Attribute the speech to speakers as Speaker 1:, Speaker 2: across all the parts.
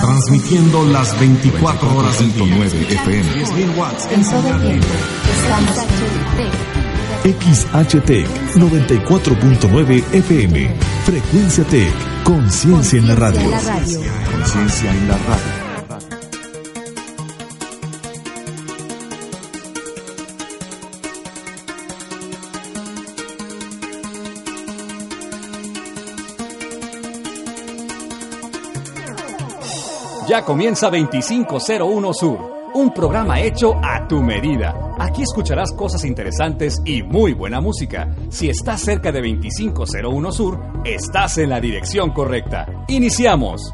Speaker 1: Transmitiendo las 24 horas del día. 9 FM. 10.000 watts en
Speaker 2: XHTEC 94.9 FM. Frecuencia Tech. Conciencia en la radio.
Speaker 1: Conciencia en la radio.
Speaker 3: Ya comienza 2501 Sur, un programa hecho a tu medida. Aquí escucharás cosas interesantes y muy buena música. Si estás cerca de 2501 Sur, estás en la dirección correcta. Iniciamos.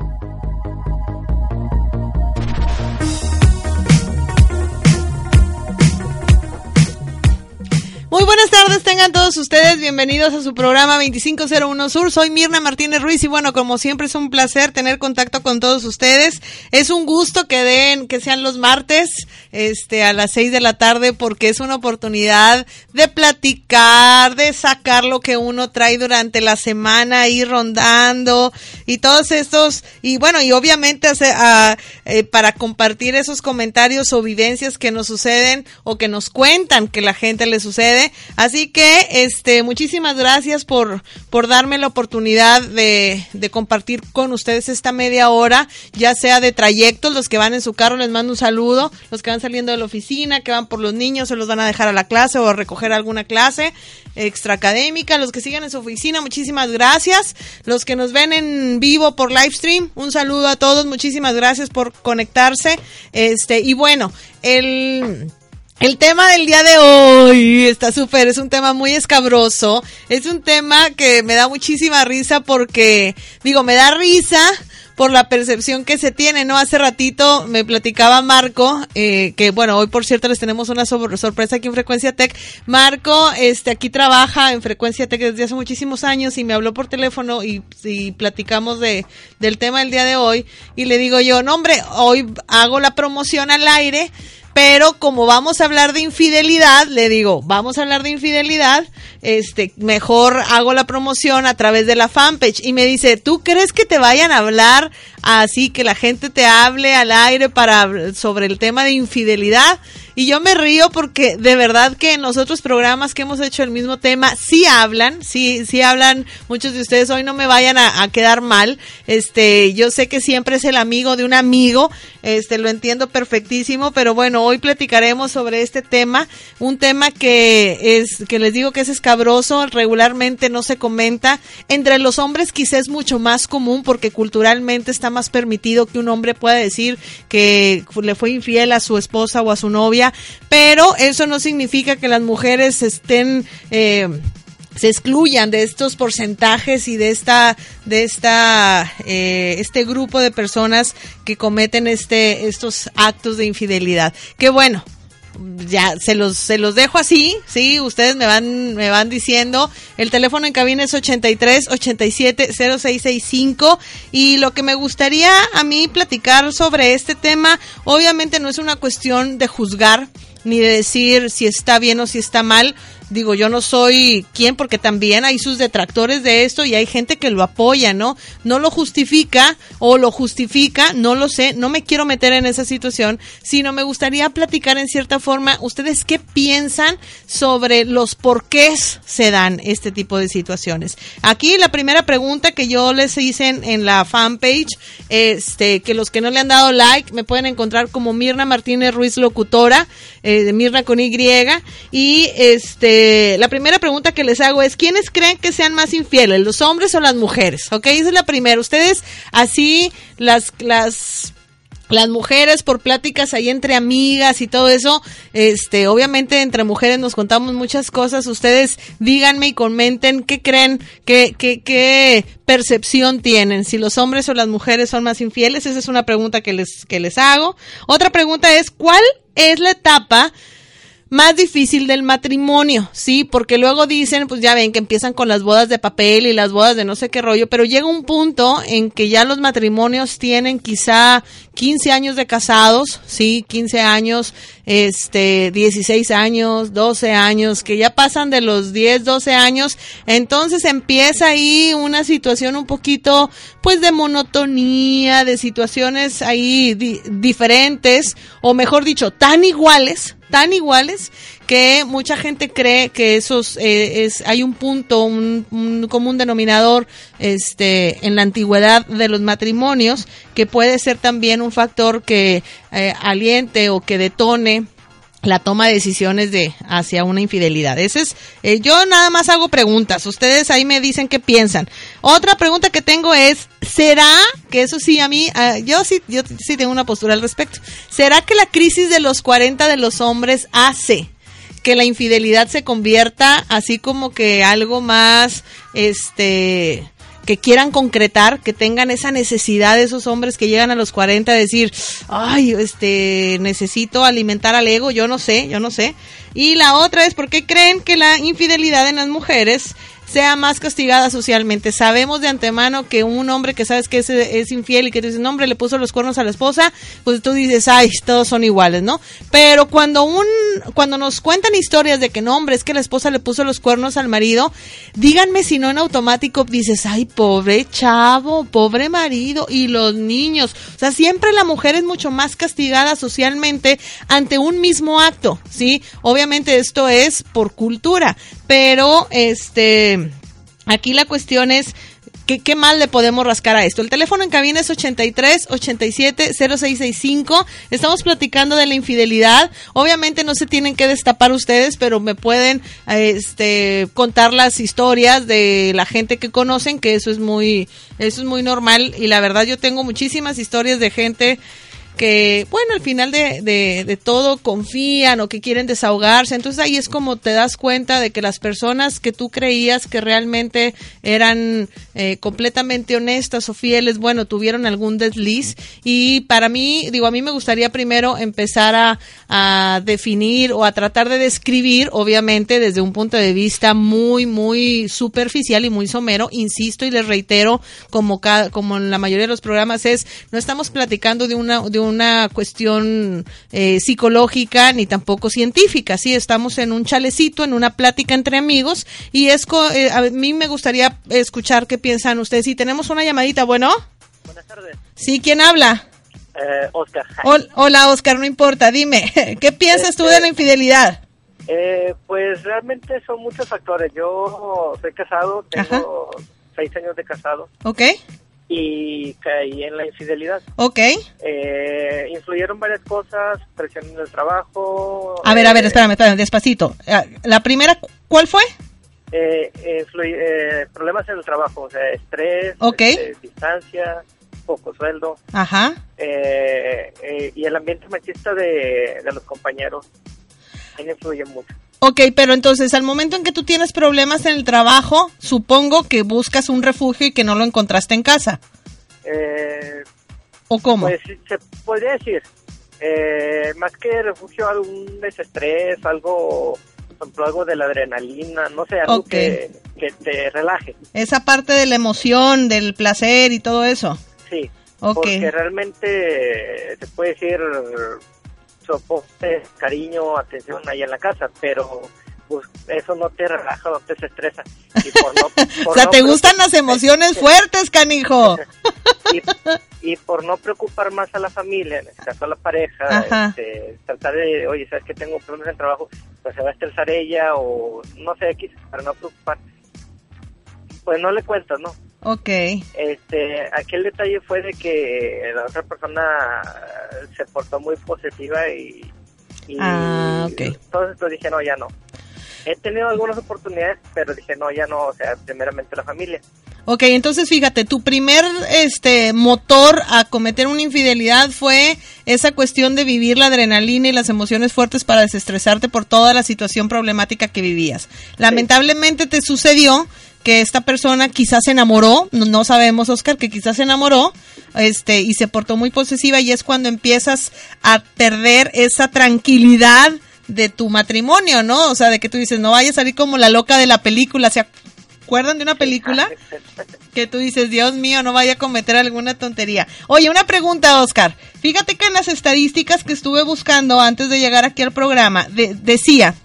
Speaker 4: Tengan todos ustedes bienvenidos a su programa 2501 Sur. Soy Mirna Martínez Ruiz y bueno, como siempre es un placer tener contacto con todos ustedes. Es un gusto que den, que sean los martes, este, a las 6 de la tarde porque es una oportunidad de platicar, de sacar lo que uno trae durante la semana, ir rondando y todos estos, y bueno, y obviamente hace, a, eh, para compartir esos comentarios o vivencias que nos suceden o que nos cuentan que la gente le sucede Así que, este, muchísimas gracias por, por darme la oportunidad de, de compartir con ustedes esta media hora, ya sea de trayectos, los que van en su carro les mando un saludo, los que van saliendo de la oficina, que van por los niños, se los van a dejar a la clase o a recoger alguna clase extraacadémica, los que siguen en su oficina, muchísimas gracias, los que nos ven en vivo por live stream, un saludo a todos, muchísimas gracias por conectarse, este, y bueno, el el tema del día de hoy está súper, es un tema muy escabroso, es un tema que me da muchísima risa porque, digo, me da risa por la percepción que se tiene, ¿no? Hace ratito me platicaba Marco, eh, que bueno, hoy por cierto les tenemos una sorpresa aquí en Frecuencia Tech. Marco, este, aquí trabaja en Frecuencia Tech desde hace muchísimos años y me habló por teléfono y, y platicamos de, del tema del día de hoy y le digo yo, no hombre, hoy hago la promoción al aire pero como vamos a hablar de infidelidad, le digo, vamos a hablar de infidelidad, este, mejor hago la promoción a través de la fanpage. Y me dice, ¿tú crees que te vayan a hablar así, que la gente te hable al aire para, sobre el tema de infidelidad? Y yo me río porque de verdad que en los otros programas que hemos hecho el mismo tema sí hablan, sí, sí hablan muchos de ustedes. Hoy no me vayan a, quedar mal. Este, yo sé que siempre es el amigo de un amigo. Este, lo entiendo perfectísimo, pero bueno, hoy platicaremos sobre este tema, un tema que es, que les digo que es escabroso, regularmente no se comenta. Entre los hombres quizás es mucho más común porque culturalmente está más permitido que un hombre pueda decir que le fue infiel a su esposa o a su novia pero eso no significa que las mujeres estén eh, se excluyan de estos porcentajes y de esta de esta eh, este grupo de personas que cometen este estos actos de infidelidad. Que bueno ya se los se los dejo así, sí, ustedes me van me van diciendo. El teléfono en cabina es 83 87 0665 y lo que me gustaría a mí platicar sobre este tema, obviamente no es una cuestión de juzgar ni de decir si está bien o si está mal, digo, yo no soy quien porque también hay sus detractores de esto y hay gente que lo apoya, ¿no? No lo justifica o lo justifica, no lo sé, no me quiero meter en esa situación, sino me gustaría platicar en cierta forma, ustedes qué piensan sobre los porqués se dan este tipo de situaciones. Aquí la primera pregunta que yo les hice en, la fanpage, este, que los que no le han dado like me pueden encontrar como Mirna Martínez Ruiz Locutora, eh, Mirna con Y, y este, eh, la primera pregunta que les hago es, ¿quiénes creen que sean más infieles, los hombres o las mujeres? Ok, esa es la primera. Ustedes así, las, las las mujeres por pláticas ahí entre amigas y todo eso, este, obviamente entre mujeres nos contamos muchas cosas. Ustedes díganme y comenten qué creen, qué, qué, qué percepción tienen, si los hombres o las mujeres son más infieles. Esa es una pregunta que les, que les hago. Otra pregunta es, ¿cuál es la etapa más difícil del matrimonio, ¿sí? Porque luego dicen, pues ya ven que empiezan con las bodas de papel y las bodas de no sé qué rollo, pero llega un punto en que ya los matrimonios tienen quizá 15 años de casados, ¿sí? 15 años, este, 16 años, 12 años, que ya pasan de los 10, 12 años, entonces empieza ahí una situación un poquito, pues de monotonía, de situaciones ahí diferentes, o mejor dicho, tan iguales, tan iguales que mucha gente cree que esos eh, es hay un punto un, común denominador este en la antigüedad de los matrimonios que puede ser también un factor que eh, aliente o que detone la toma de decisiones de hacia una infidelidad. Ese es, eh, yo nada más hago preguntas. Ustedes ahí me dicen qué piensan. Otra pregunta que tengo es, ¿será que eso sí a mí, yo sí, yo sí tengo una postura al respecto. ¿Será que la crisis de los 40 de los hombres hace que la infidelidad se convierta así como que algo más, este, que quieran concretar, que tengan esa necesidad de esos hombres que llegan a los 40 a decir, ay, este, necesito alimentar al ego, yo no sé, yo no sé. Y la otra es porque creen que la infidelidad en las mujeres sea más castigada socialmente. Sabemos de antemano que un hombre que sabes que es, infiel y que dice, no, hombre, le puso los cuernos a la esposa, pues tú dices, ay, todos son iguales, ¿no? Pero cuando un, cuando nos cuentan historias de que no, hombre, es que la esposa le puso los cuernos al marido, díganme si no en automático dices, ay, pobre chavo, pobre marido y los niños. O sea, siempre la mujer es mucho más castigada socialmente ante un mismo acto, ¿sí? Obviamente esto es por cultura, pero este aquí la cuestión es ¿Qué, ¿Qué mal le podemos rascar a esto? El teléfono en cabina es 83 87 0665. Estamos platicando de la infidelidad. Obviamente no se tienen que destapar ustedes, pero me pueden este, contar las historias de la gente que conocen, que eso es muy, eso es muy normal. Y la verdad yo tengo muchísimas historias de gente que, bueno, al final de, de, todo confían o que quieren desahogarse. Entonces ahí es como te das cuenta de que las personas que tú creías que realmente eran eh, completamente honestas o fieles, bueno, tuvieron algún desliz. Y para mí, digo, a mí me gustaría primero empezar a, a definir o a tratar de describir, obviamente, desde un punto de vista muy, muy superficial y muy somero. Insisto y les reitero, como, como en la mayoría de los programas, es, no estamos platicando de una, de una cuestión eh, psicológica ni tampoco científica, sí, estamos en un chalecito, en una plática entre amigos y es eh, a mí me gustaría escuchar qué piensan ustedes. Si tenemos una llamadita, bueno.
Speaker 5: Buenas tardes.
Speaker 4: Sí, ¿quién habla?
Speaker 5: Eh, Oscar.
Speaker 4: hola, Oscar, no importa, dime, ¿qué piensas tú de la este, infidelidad?
Speaker 5: pues realmente son muchos factores. Yo soy casado, tengo seis años de casado.
Speaker 4: Ok
Speaker 5: y caí en la infidelidad.
Speaker 4: Ok.
Speaker 5: Eh, influyeron varias cosas, presión en el trabajo.
Speaker 4: A ver, a ver, eh, espérame, espérame, despacito. Eh, la primera, ¿cuál fue?
Speaker 5: Eh, problemas en el trabajo, o sea, estrés,
Speaker 4: este,
Speaker 5: distancia, poco sueldo.
Speaker 4: Ajá.
Speaker 5: y el ambiente machista de, de los compañeros, influye mucho.
Speaker 4: Ok, pero entonces al momento en que tú tienes problemas en el trabajo, supongo que buscas un refugio y que no lo encontraste en casa.
Speaker 5: Eh,
Speaker 4: ¿O cómo?
Speaker 5: Pues se podría decir, eh, más que refugio, algún desestrés, algo, algo de la adrenalina, no sé, algo que, que, te relaje.
Speaker 4: Esa parte de la emoción, del placer y todo eso.
Speaker 5: Sí, okay. porque realmente se puede decir soporte, cariño, atención ahí en la casa, pero pues, eso no te relaja, no te estresa.
Speaker 4: o sea, te gustan las emociones fuertes, canijo.
Speaker 5: y, por no preocupar más a la familia, en este caso a la pareja, este, tratar de, oye, sabes que tengo problemas en trabajo, pues se va a estresar ella o no sé, X, para no preocupar. Pues no le cuentas, ¿no?
Speaker 4: Ok.
Speaker 5: Este, aquel detalle fue de que la otra persona se portó muy positiva y,
Speaker 4: ah,
Speaker 5: entonces pues dije, no, ya no. He tenido algunas oportunidades, pero dije, no, ya no, o sea, primeramente la familia.
Speaker 4: Ok, entonces fíjate, tu primer este motor a cometer una infidelidad fue esa cuestión de vivir la adrenalina y las emociones fuertes para desestresarte por toda la situación problemática que vivías. Lamentablemente te sucedió que esta persona quizás se enamoró, no, sabemos Oscar, que quizás se enamoró, este, y se portó muy posesiva y es cuando empiezas a perder esa tranquilidad de tu matrimonio, ¿no? O sea, de que tú dices, no vaya a salir como la loca de la película, ¿se acuerdan de una película? Que tú dices, Dios mío, no vaya a cometer alguna tontería. Oye, una pregunta, Oscar. Fíjate que en las estadísticas que estuve buscando antes de llegar aquí al programa, decía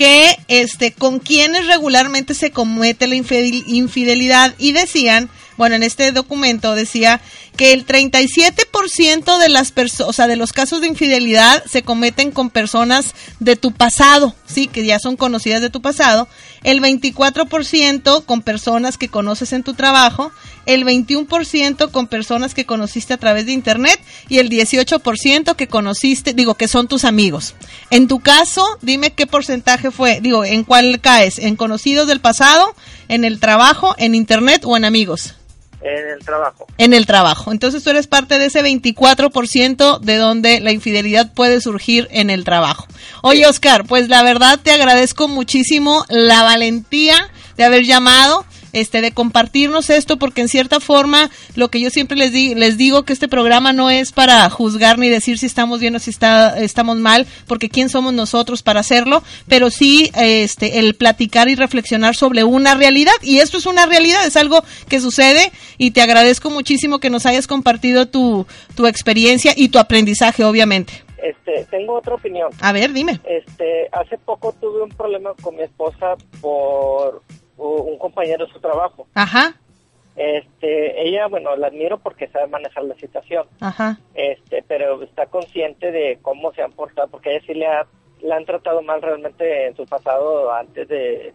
Speaker 4: que este con quienes regularmente se comete la infidelidad y decían, bueno, en este documento decía que el 37% de las personas, o sea, de los casos de infidelidad se cometen con personas de tu pasado, sí, que ya son conocidas de tu pasado, el 24% con personas que conoces en tu trabajo, el 21% con personas que conociste a través de internet. Y el 18% que conociste, digo, que son tus amigos. En tu caso, dime qué porcentaje fue, digo, en cuál caes, en conocidos del pasado, en el trabajo, en internet o en amigos.
Speaker 5: En el trabajo.
Speaker 4: En el trabajo. Entonces tú eres parte de ese 24% de donde la infidelidad puede surgir en el trabajo. Oye, Oscar, pues la verdad te agradezco muchísimo la valentía de haber llamado este, de compartirnos esto, porque en cierta forma lo que yo siempre les, di, les digo que este programa no es para juzgar ni decir si estamos bien o si está, estamos mal, porque quién somos nosotros para hacerlo, pero sí este, el platicar y reflexionar sobre una realidad, y esto es una realidad, es algo que sucede, y te agradezco muchísimo que nos hayas compartido tu, tu experiencia y tu aprendizaje, obviamente.
Speaker 5: Este, tengo otra opinión.
Speaker 4: A ver, dime.
Speaker 5: Este, hace poco tuve un problema con mi esposa por un compañero de su trabajo.
Speaker 4: Ajá.
Speaker 5: Este, ella, bueno, la admiro porque sabe manejar la situación.
Speaker 4: Ajá.
Speaker 5: Este, pero está consciente de cómo se han portado, porque ella sí le, ha, la han tratado mal realmente en su pasado antes de,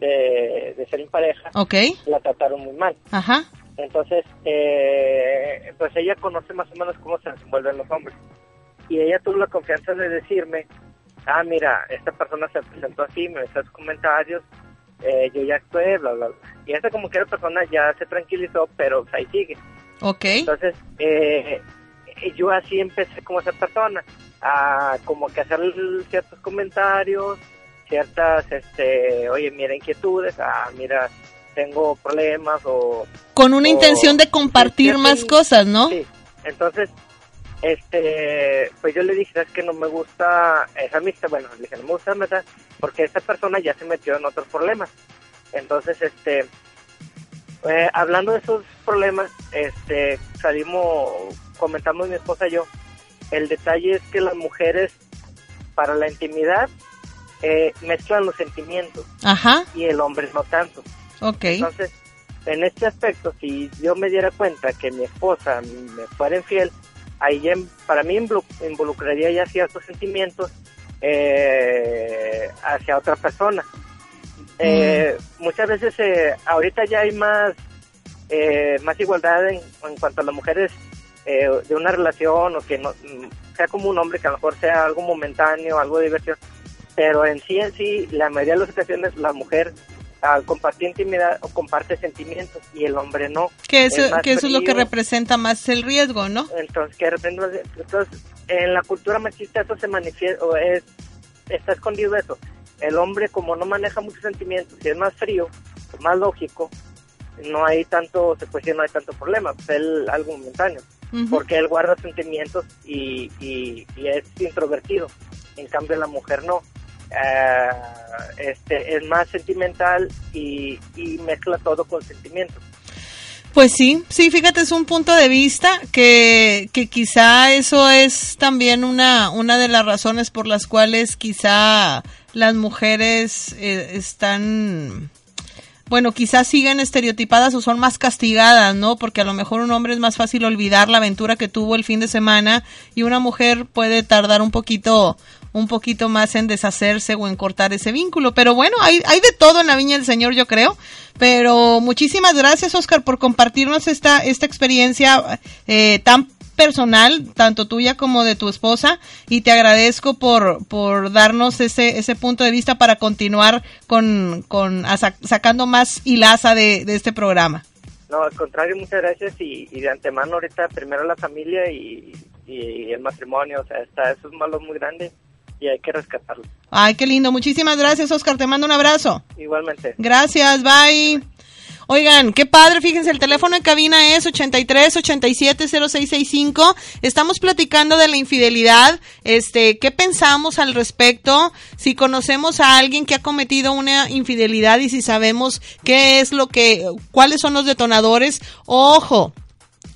Speaker 5: de, ser en pareja.
Speaker 4: Ok.
Speaker 5: La trataron muy mal.
Speaker 4: Ajá.
Speaker 5: Entonces, eh, pues ella conoce más o menos cómo se desenvuelven los hombres. Y ella tuvo la confianza de decirme, ah, mira, esta persona se presentó así, me hizo comentarios, eh, yo ya actué, bla, bla, bla. Y esa como que la persona ya se tranquilizó, pero ahí sigue.
Speaker 4: Ok.
Speaker 5: Entonces, eh, yo así empecé como esa persona, a como que hacer ciertos comentarios, ciertas, este, oye, mira inquietudes, ah, mira, tengo problemas o...
Speaker 4: Con una intención de compartir más cosas, ¿no?
Speaker 5: Sí, entonces este, pues yo le dije, es que no me gusta esa amistad, bueno, le dije, no me gusta esa porque esta persona ya se metió en otros problemas. Entonces, este, eh, hablando de esos problemas, este, salimos, comentamos mi esposa y yo, el detalle es que las mujeres, para la intimidad, eh, mezclan los sentimientos.
Speaker 4: Ajá.
Speaker 5: Y el hombre no tanto.
Speaker 4: Ok.
Speaker 5: Entonces, en este aspecto, si yo me diera cuenta que mi esposa me fuera infiel, ahí ya, para mí involucraría ya ciertos sentimientos eh, hacia otra persona. Eh, mm. Muchas veces, eh, ahorita ya hay más, más igualdad en, cuanto a las mujeres de una relación o que no sea como un hombre que a lo mejor sea algo momentáneo, algo de diversión, pero en sí en sí, la mayoría de las ocasiones la mujer al compartir intimidad o comparte sentimientos y el hombre no.
Speaker 4: Que eso, que eso es lo que representa más el riesgo, ¿no?
Speaker 5: Entonces, que entonces en la cultura machista eso se manifiesta, o es, está escondido eso. El hombre como no maneja muchos sentimientos y es más frío, más lógico, no hay tanto, se puede decir, no hay tanto problema, es algo momentáneo, porque él guarda sentimientos y, y, y es introvertido, en cambio la mujer no eh, este, es más sentimental y, mezcla todo con sentimientos.
Speaker 4: Pues sí, sí, fíjate, es un punto de vista que, que quizá eso es también una, una de las razones por las cuales quizá las mujeres eh, están bueno, quizás siguen estereotipadas o son más castigadas, ¿no? Porque a lo mejor un hombre es más fácil olvidar la aventura que tuvo el fin de semana y una mujer puede tardar un poquito un poquito más en deshacerse o en cortar ese vínculo. Pero bueno, hay, hay de todo en la Viña del Señor, yo creo. Pero muchísimas gracias, Oscar, por compartirnos esta, esta experiencia eh, tan personal, tanto tuya como de tu esposa, y te agradezco por, por darnos ese, ese punto de vista para continuar con, con sacando más hilaza de, de este programa.
Speaker 5: No, al contrario, muchas gracias y, de antemano ahorita primero la familia y, y, el matrimonio, o sea, está, eso es malo muy grande y hay que rescatarlo.
Speaker 4: Ay, qué lindo, muchísimas gracias Oscar, te mando un abrazo.
Speaker 5: Igualmente.
Speaker 4: Gracias, bye. Oigan, qué padre, fíjense, el teléfono en cabina es 83 87 0665. Estamos platicando de la infidelidad. Este, ¿qué pensamos al respecto? Si conocemos a alguien que ha cometido una infidelidad y si sabemos qué es lo que, cuáles son los detonadores. Ojo,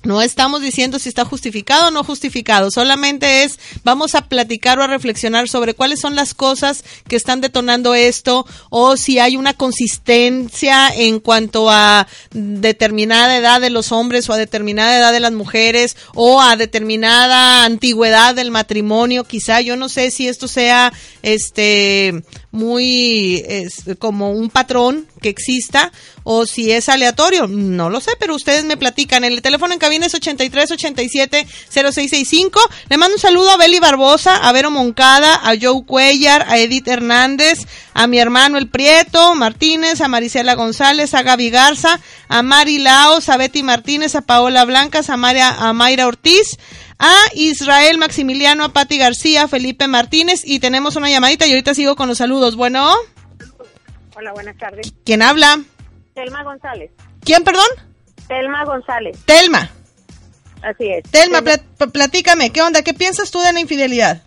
Speaker 4: no estamos diciendo si está justificado o no justificado, solamente es vamos a platicar o a reflexionar sobre cuáles son las cosas que están detonando esto o si hay una consistencia en cuanto a determinada edad de los hombres o a determinada edad de las mujeres o a determinada antigüedad del matrimonio, quizá. Yo no sé si esto sea este muy como un patrón que exista o si es aleatorio, no lo sé, pero ustedes me platican. El teléfono en cabina es 83 87 0665. Le mando un saludo a Beli Barbosa, a Vero Moncada, a Joe Cuellar, a Edith Hernández, a mi hermano El Prieto Martínez, a Marisela González, a Gaby Garza, a Mari Laos, a Betty Martínez, a Paola Blancas, a, María, a Mayra Ortiz, a Israel Maximiliano, a Patti García, a Felipe Martínez y tenemos una llamadita y ahorita sigo con los saludos. Bueno.
Speaker 6: Hola, buenas tardes.
Speaker 4: ¿Quién habla?
Speaker 6: Telma González.
Speaker 4: ¿Quién, perdón?
Speaker 6: Telma González.
Speaker 4: Telma.
Speaker 6: Así es.
Speaker 4: Telma, platícame, ¿qué onda? ¿Qué piensas tú de la infidelidad?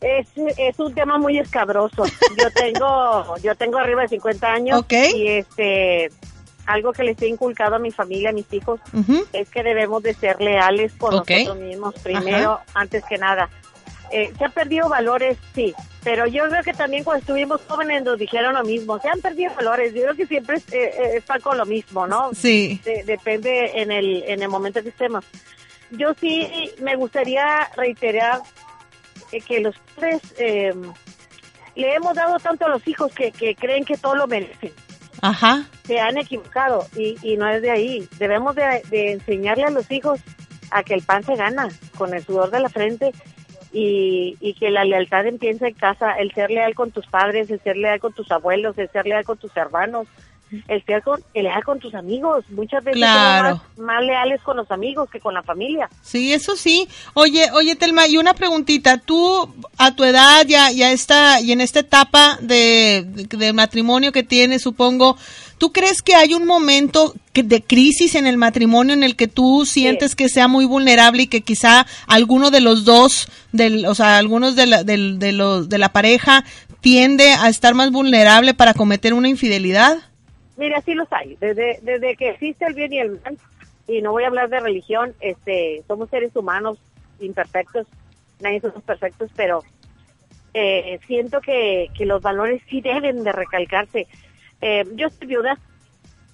Speaker 6: Es, es un tema muy escabroso. Yo tengo yo tengo arriba de 50 años y este algo que les he inculcado a mi familia, a mis hijos, es que debemos de ser leales con nosotros mismos primero, antes que nada. Eh, se han perdido valores, sí, pero yo creo que también cuando estuvimos jóvenes nos dijeron lo mismo, se han perdido valores, yo creo que siempre eh, eh, con lo mismo, ¿no?
Speaker 4: Sí.
Speaker 6: depende en el, en el momento que estemos. Yo sí me gustaría reiterar que los padres le hemos dado tanto a los hijos que, que creen que todo lo merecen.
Speaker 4: Ajá.
Speaker 6: Se han equivocado y, y no es de ahí. Debemos de, enseñarle a los hijos a que el pan se gana con el sudor de la frente y, y que la lealtad empieza en casa, el ser leal con tus padres, el ser leal con tus abuelos, el ser leal con tus hermanos, el ser con, el leal con tus amigos. Muchas veces
Speaker 4: claro.
Speaker 6: más, leales con los amigos que con la familia.
Speaker 4: Sí, eso sí. Oye, oye, Telma, y una preguntita. Tú, a tu edad, ya, ya está, y en esta etapa de, de matrimonio que tienes, supongo, ¿Tú crees que hay un momento de crisis en el matrimonio en el que tú sientes que sea muy vulnerable y que quizá alguno de los dos, del, o sea, algunos de la, de, los, de la pareja tiende a estar más vulnerable para cometer una infidelidad?
Speaker 6: Mira, sí los hay. Desde, desde que existe el bien y el mal, y no voy a hablar de religión, este, somos seres humanos imperfectos, nadie somos perfectos, pero eh, siento que, que los valores sí deben de recalcarse eh, yo soy viuda.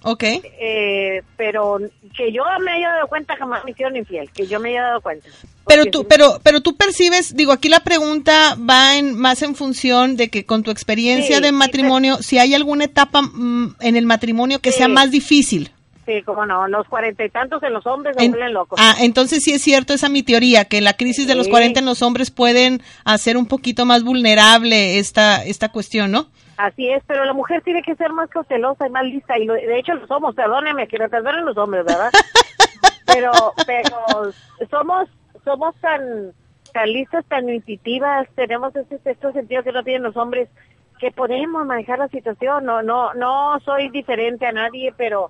Speaker 4: Ok.
Speaker 6: Eh, pero que yo me haya dado cuenta jamás me hicieron infiel, que yo me haya dado cuenta.
Speaker 4: Pero tú, pero, pero tú percibes, digo, aquí la pregunta va en, más en función de que con tu experiencia de matrimonio, si hay alguna etapa mm, en el matrimonio que sea más difícil.
Speaker 6: Sí, cómo no, los cuarenta y tantos en los hombres se vuelven locos.
Speaker 4: Ah, entonces sí es cierto esa mi teoría, que la crisis de los cuarenta en los hombres pueden hacer un poquito más vulnerable esta, esta cuestión, ¿no?
Speaker 6: Así es, pero la mujer tiene que ser más cautelosa y más lista, y de hecho lo somos, perdóneme, que me perdonen los hombres, ¿verdad? pero, pero somos, somos tan, tan listas, tan intuitivas, tenemos este, este sentido que no tienen los hombres, que podemos manejar la situación, no, no, no soy diferente a nadie, pero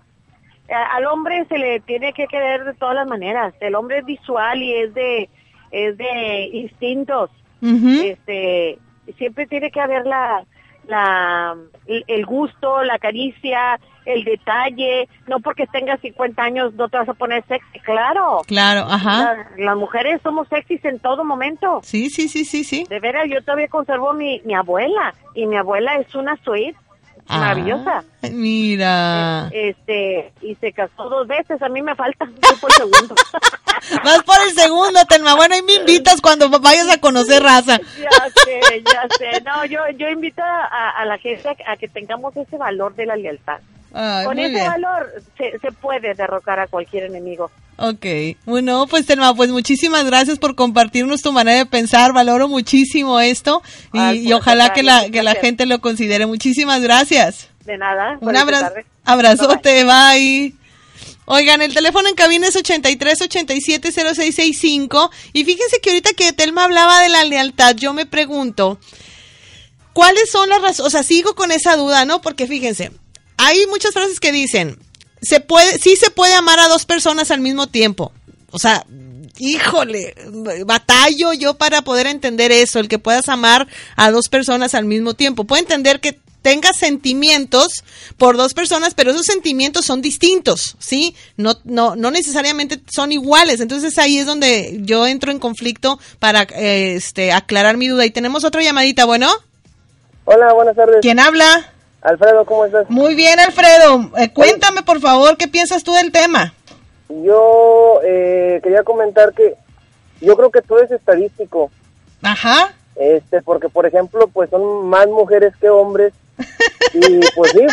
Speaker 6: al hombre se le tiene que querer de todas las maneras, el hombre es visual y es de, es de instintos, este, siempre tiene que haber la, la, el gusto, la caricia, el detalle, no porque tengas 50 años no te vas a poner sexy, claro.
Speaker 4: Claro, ajá.
Speaker 6: las mujeres somos sexys en todo momento.
Speaker 4: Sí, sí, sí, sí, sí.
Speaker 6: De veras, yo todavía conservo mi, mi abuela y mi abuela es una suite ah, maravillosa.
Speaker 4: Mira.
Speaker 6: Eh, este, y se casó dos veces, a mí me falta, yo por segundo.
Speaker 4: Vas por el segundo, Telma. Bueno, y me invitas cuando vayas a conocer raza.
Speaker 6: Ya sé, ya sé. No, yo, yo invito a, a la gente a, que tengamos ese valor de la lealtad. Con ese valor se, se puede derrocar a cualquier enemigo.
Speaker 4: Ok, bueno, pues Telma, pues muchísimas gracias por compartirnos tu manera de pensar, valoro muchísimo esto y, ojalá que la, que la gente lo considere. Muchísimas gracias.
Speaker 6: De nada.
Speaker 4: Un abrazo, abrazote, bye. Oigan, el teléfono en cabina es 83 87 0665 y fíjense que ahorita que Telma hablaba de la lealtad, yo me pregunto, ¿cuáles son las razones? O sea, sigo con esa duda, ¿no? Porque fíjense, hay muchas frases que dicen, se puede, sí se puede amar a dos personas al mismo tiempo. O sea, híjole, batallo yo para poder entender eso, el que puedas amar a dos personas al mismo tiempo. Puedo entender que tengas sentimientos por dos personas, pero esos sentimientos son distintos, ¿sí? No, no, no necesariamente son iguales. Entonces ahí es donde yo entro en conflicto para este, aclarar mi duda. Y tenemos otra llamadita, ¿bueno?
Speaker 7: Hola, buenas tardes.
Speaker 4: ¿Quién habla?
Speaker 7: Alfredo, ¿cómo estás?
Speaker 4: Muy bien, Alfredo. Eh, cuéntame, por favor, ¿qué piensas tú del tema?
Speaker 7: Yo eh, quería comentar que yo creo que todo es estadístico.
Speaker 4: Ajá.
Speaker 7: Este, porque, por ejemplo, pues son más mujeres que hombres. y pues sí,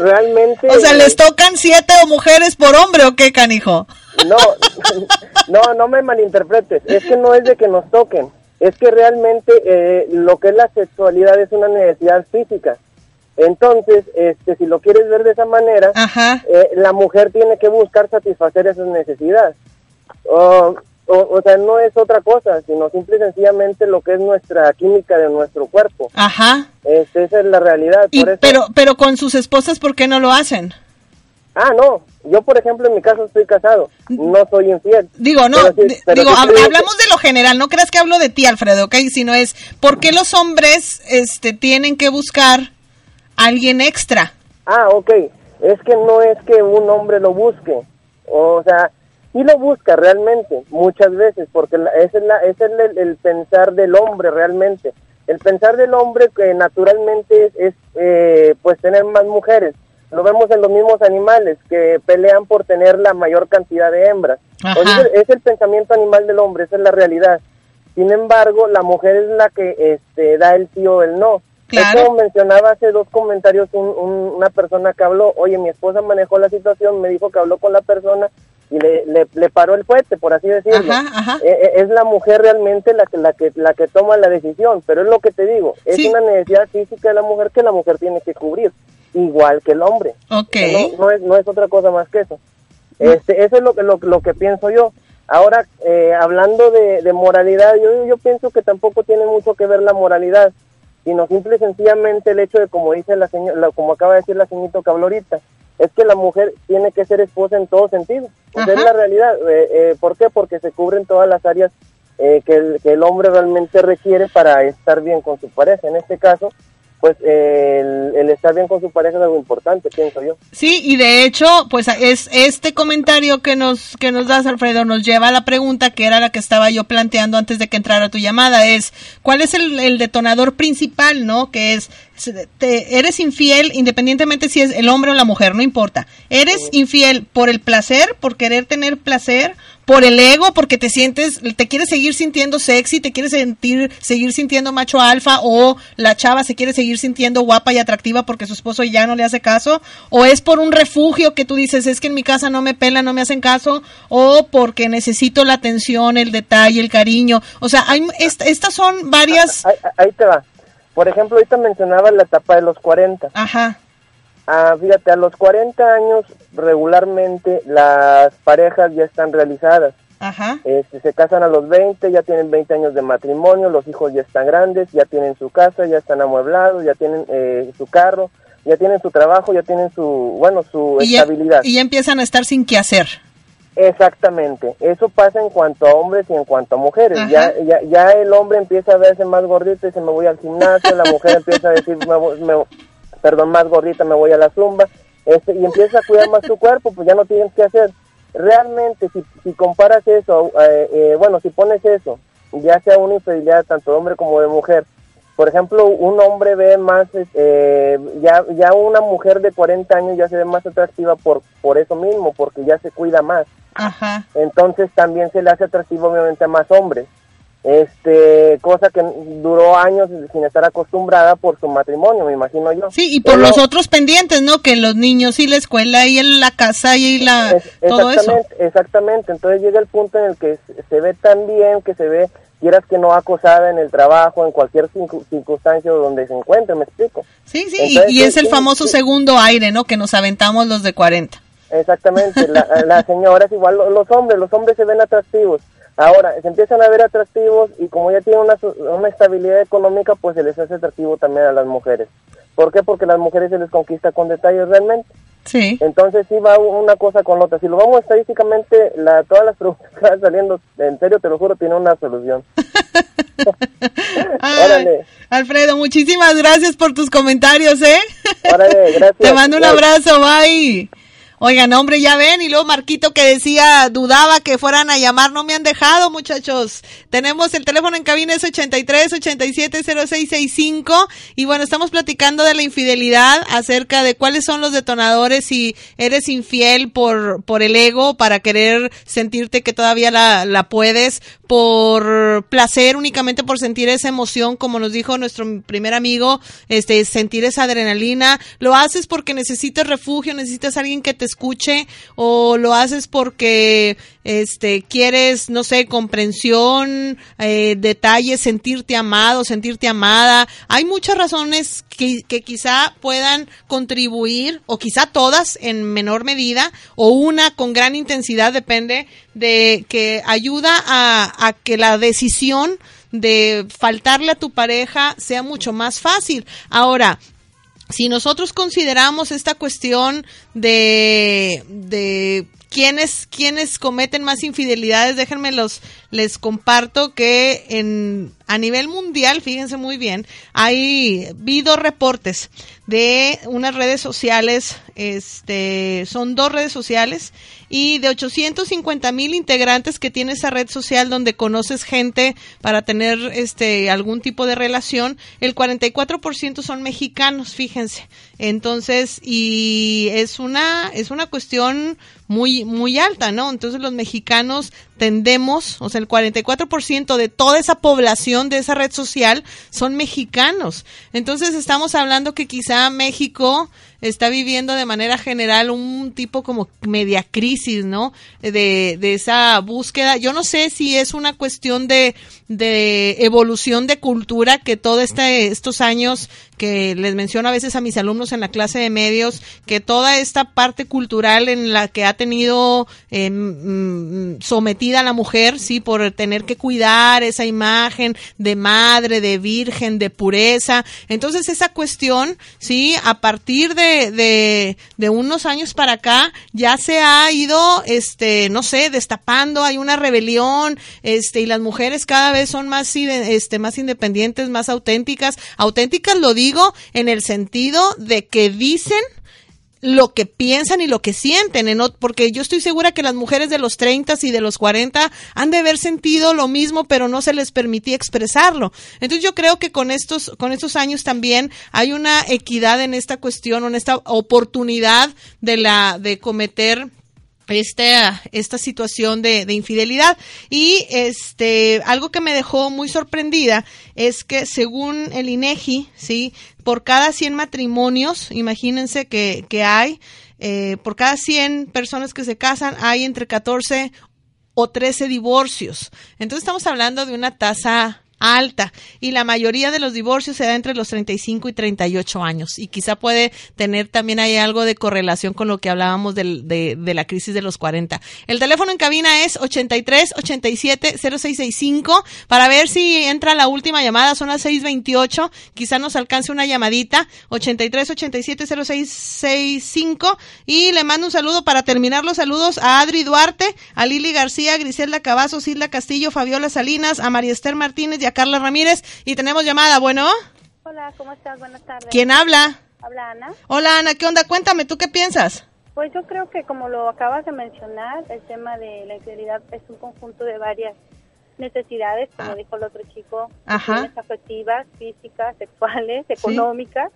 Speaker 7: realmente...
Speaker 4: O sea, ¿les tocan siete mujeres por hombre o qué, canijo?
Speaker 7: No, no, no me malinterpretes. Es que no es de que nos toquen. Es que realmente eh, lo que es la sexualidad es una necesidad física. Entonces, este, si lo quieres ver de esa manera, eh, la mujer tiene que buscar satisfacer esas necesidades. o, o, sea, no es otra cosa, sino simple y sencillamente lo que es nuestra química de nuestro cuerpo.
Speaker 4: Ajá.
Speaker 7: esa es la realidad.
Speaker 4: pero, pero con sus esposas, ¿por qué no lo hacen?
Speaker 7: Ah, no. Yo, por ejemplo, en mi caso estoy casado. No soy infiel.
Speaker 4: Digo, no. digo, hablamos de lo general. No creas que hablo de ti, Alfredo, ¿ok? Sino es, ¿por qué los hombres este, tienen que buscar alguien extra.
Speaker 7: Ah, ok. Es que no es que un hombre lo busque. O sea, sí lo busca realmente, muchas veces, porque ese es, la, es el, pensar del hombre realmente. El pensar del hombre que naturalmente es, eh, pues tener más mujeres. Lo vemos en los mismos animales que pelean por tener la mayor cantidad de hembras. es el pensamiento animal del hombre, esa es la realidad. Sin embargo, la mujer es la que este, da el sí o el no. Claro. Como mencionaba hace dos comentarios una persona que habló, oye, mi esposa manejó la situación, me dijo que habló con la persona y le, le, paró el fuete, por así decirlo. Eh, eh, es la mujer realmente la que, la, que, la que toma la decisión, pero es lo que te digo, es una necesidad física de la mujer que la mujer tiene que cubrir, igual que el hombre.
Speaker 4: Okay.
Speaker 7: No, es, no es otra cosa más que eso. Este, eso es lo, lo, lo que pienso yo. Ahora, eh, hablando de, de moralidad, yo, yo pienso que tampoco tiene mucho que ver la moralidad sino simple y sencillamente el hecho de, como dice la señora, como acaba de decir la señorita que habló ahorita, es que la mujer tiene que ser esposa en todo sentido. Esa es la realidad. Eh, eh, ¿Por qué? Porque se cubren todas las áreas eh, que, el, que el hombre realmente requiere para estar bien con su pareja. En este caso, pues el, estar bien con su pareja es algo importante, pienso yo.
Speaker 4: Sí, y de hecho, pues es este comentario que nos que nos das, Alfredo, nos lleva a la pregunta que era la que estaba yo planteando antes de que entrara tu llamada, es ¿cuál es el, el detonador principal, no? Que es te, eres infiel independientemente si es el hombre o la mujer, no importa. Eres infiel por el placer, por querer tener placer, por el ego, porque te sientes, te quieres seguir sintiendo sexy, te quieres sentir, seguir sintiendo macho alfa, o la chava se quiere seguir sintiendo guapa y atractiva porque su esposo ya no le hace caso, o es por un refugio que tú dices, es que en mi casa no me pelan, no me hacen caso, o porque necesito la atención, el detalle, el cariño. O sea, hay, estas son varias...
Speaker 7: ahí te va por ejemplo, ahorita mencionaba la etapa de los 40.
Speaker 4: Ajá.
Speaker 7: Ah, fíjate, a los 40 años regularmente las parejas ya están realizadas.
Speaker 4: Ajá.
Speaker 7: Este, se casan a los 20, ya tienen 20 años de matrimonio, los hijos ya están grandes, ya tienen su casa, ya están amueblados, ya tienen eh, su carro, ya tienen su trabajo, ya tienen su, bueno, su estabilidad.
Speaker 4: y ya empiezan a estar sin qué hacer.
Speaker 7: Exactamente, eso pasa en cuanto a hombres y en cuanto a mujeres. Ya, ya, ya el hombre empieza a verse más gordito y se me voy al gimnasio, la mujer empieza a decir, me, perdón, más gordita, me voy a la zumba, este, y empieza a cuidar más su cuerpo, pues ya no tienes que hacer. Realmente, si, si comparas eso, eh, eh, bueno, si pones eso, ya sea una infidelidad tanto de hombre como de mujer, por ejemplo, un hombre ve más, eh, ya, ya una mujer de 40 años ya se ve más atractiva por, por eso mismo, porque ya se cuida más.
Speaker 4: Ajá.
Speaker 7: Entonces también se le hace atractivo obviamente a más hombres. Este cosa que duró años sin estar acostumbrada por su matrimonio, me imagino yo.
Speaker 4: Sí, y por los otros pendientes, ¿no? Que los niños y la escuela y la casa y la todo
Speaker 7: exactamente, eso. Exactamente, entonces llega el punto en el que se ve tan bien, que se ve quieras que no acosada en el trabajo, en cualquier circunstancia donde se encuentre, me explico.
Speaker 4: Sí, sí, y, es el famoso segundo aire, ¿no? Que nos aventamos los de 40.
Speaker 7: Exactamente, la, la señora es igual, los hombres, los hombres se ven atractivos, Ahora, se empiezan a ver atractivos y como ya tienen una, una estabilidad económica, pues se les hace atractivo también a las mujeres. ¿Por qué? Porque las mujeres se les conquista con detalles realmente.
Speaker 4: Sí.
Speaker 7: Entonces sí va una cosa con otra. Si lo vamos estadísticamente, la, todas las preguntas que van saliendo, en serio, te lo juro, tiene una solución.
Speaker 4: Alfredo, muchísimas gracias por tus comentarios, ¿eh?
Speaker 7: Órale, gracias.
Speaker 4: Te mando un abrazo, bye. Oigan, hombre, ya ven, y luego Marquito que decía, dudaba que fueran a llamar, no me han dejado, muchachos. Tenemos el teléfono en cabina es 83 87 0665 y bueno, estamos platicando de la infidelidad, acerca de cuáles son los detonadores si eres infiel por, por el ego, para querer sentirte que todavía la, la puedes, por placer, únicamente por sentir esa emoción, como nos dijo nuestro primer amigo, este, sentir esa adrenalina. Lo haces porque necesitas refugio, necesitas alguien que te escuche, o lo haces porque, este, quieres, no sé, comprensión, eh, detalles, sentirte amado, sentirte amada. Hay muchas razones que, que quizá puedan contribuir, o quizá todas en menor medida, o una con gran intensidad, depende de que ayuda a, que la decisión de faltarle a tu pareja sea mucho más fácil. Ahora, si nosotros consideramos esta cuestión de, de quiénes, quiénes cometen más infidelidades, déjenme los, les comparto que en, a nivel mundial, fíjense muy bien, hay, dos reportes de unas redes sociales, este, son dos redes sociales, y de 850 mil integrantes que tiene esa red social donde conoces gente para tener este algún tipo de relación, el 44% son mexicanos, fíjense. Entonces, y es una es una cuestión muy muy alta, ¿no? Entonces los mexicanos tendemos, o sea, el 44% de toda esa población de esa red social son mexicanos. Entonces estamos hablando que quizá México está viviendo de manera general un tipo como media crisis, ¿no? De, de esa búsqueda. Yo no sé si es una cuestión de, de evolución de cultura que todos este, estos años que les menciono a veces a mis alumnos en la clase de medios, que toda esta parte cultural en la que ha tenido eh, sometida a la mujer, sí, por tener que cuidar esa imagen de madre, de virgen, de pureza. Entonces esa cuestión, sí, a partir de, de, de unos años para acá, ya se ha ido, este, no sé, destapando, hay una rebelión, este, y las mujeres cada vez son más, este, más independientes, más auténticas. Auténticas lo digo digo en el sentido de que dicen lo que piensan y lo que sienten, porque yo estoy segura que las mujeres de los 30 y de los 40 han de haber sentido lo mismo, pero no se les permitía expresarlo. Entonces yo creo que con estos, con estos años también hay una equidad en esta cuestión, en esta oportunidad de la, de cometer esta, esta situación de, de, infidelidad. Y este, algo que me dejó muy sorprendida es que según el INEGI, ¿sí? Por cada 100 matrimonios, imagínense que, que hay, eh, por cada 100 personas que se casan, hay entre 14 o 13 divorcios. Entonces estamos hablando de una tasa alta. Y la mayoría de los divorcios se da entre los 35 y 38 años. Y quizá puede tener también ahí algo de correlación con lo que hablábamos de, de, la crisis de los 40. El teléfono en cabina es 83 87 0665 para ver si entra la última llamada, son las 628, quizá nos alcance una llamadita 83 87 0665 y le mando un saludo para terminar los saludos a Adri Duarte, a Lili García, Griselda Cavazos, Isla Castillo, Fabiola Salinas, a María Esther Martínez a Carla Ramírez. Y tenemos llamada, bueno.
Speaker 8: Hola, ¿cómo estás? Buenas tardes.
Speaker 4: ¿Quién habla?
Speaker 8: Habla Ana.
Speaker 4: Hola Ana, ¿qué onda? Cuéntame, ¿tú qué piensas?
Speaker 8: Pues yo creo que como lo acabas de mencionar, el tema de la infidelidad es un conjunto de varias necesidades, como ah. dijo el otro chico, afectivas, físicas, sexuales, económicas.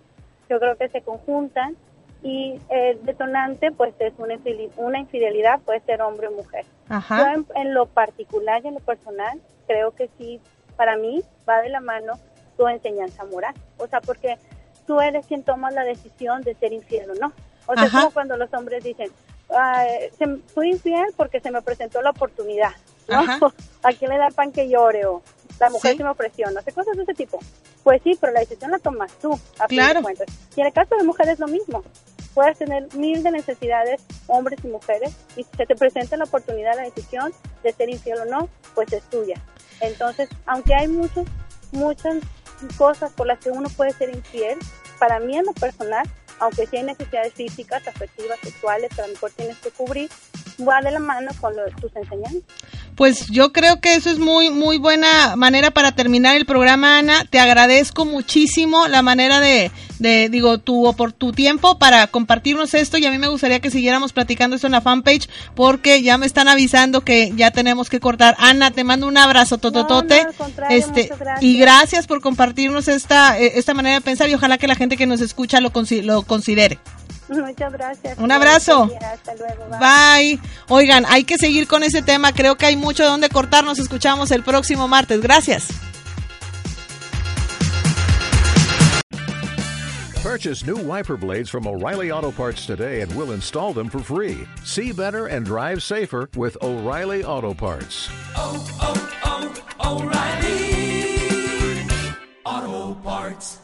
Speaker 8: Yo creo que se conjuntan y el detonante pues es una infidelidad, una infidelidad puede ser hombre o mujer. Yo en, lo particular y en lo personal creo que sí para mí va de la mano tu enseñanza moral. O sea, porque tú eres quien toma la decisión de ser infiel o no. O sea, es como cuando los hombres dicen, fui infiel porque se me presentó la oportunidad. ¿no? ¿A quién le da el pan que llore? O la mujer se me ofreció, no sé, cosas de ese tipo. Pues sí, pero la decisión la tomas tú, a claro. fin de Y en el caso de mujeres lo mismo. Puedes tener mil de necesidades, hombres y mujeres, y si se te presenta la oportunidad, la decisión de ser infiel o no, pues es tuya. Entonces, aunque hay muchos, muchas cosas por las que uno puede ser infiel, para mí en lo personal, aunque sí hay necesidades físicas, afectivas, sexuales que a lo mejor tienes que cubrir, va de la mano con lo, tus enseñanzas.
Speaker 4: Pues yo creo que eso es muy muy buena manera para terminar el programa, Ana. Te agradezco muchísimo la manera de, de digo, tu por tu tiempo para compartirnos esto y a mí me gustaría que siguiéramos platicando esto en la fanpage porque ya me están avisando que ya tenemos que cortar. Ana, te mando un abrazo tototote. este y gracias por compartirnos esta eh, esta manera de pensar y ojalá que la gente que nos escucha lo lo considere.
Speaker 8: Muchas gracias.
Speaker 4: Un abrazo. bye. Oigan, hay que seguir con ese tema. Creo que hay mucho de donde cortar. Nos escuchamos el próximo martes. Gracias.
Speaker 9: Purchase new wiper blades from O'Reilly Auto Parts today and we'll install them for free. See better and drive safer with O'Reilly Auto Parts. Oh, oh, oh, O'Reilly Auto Parts.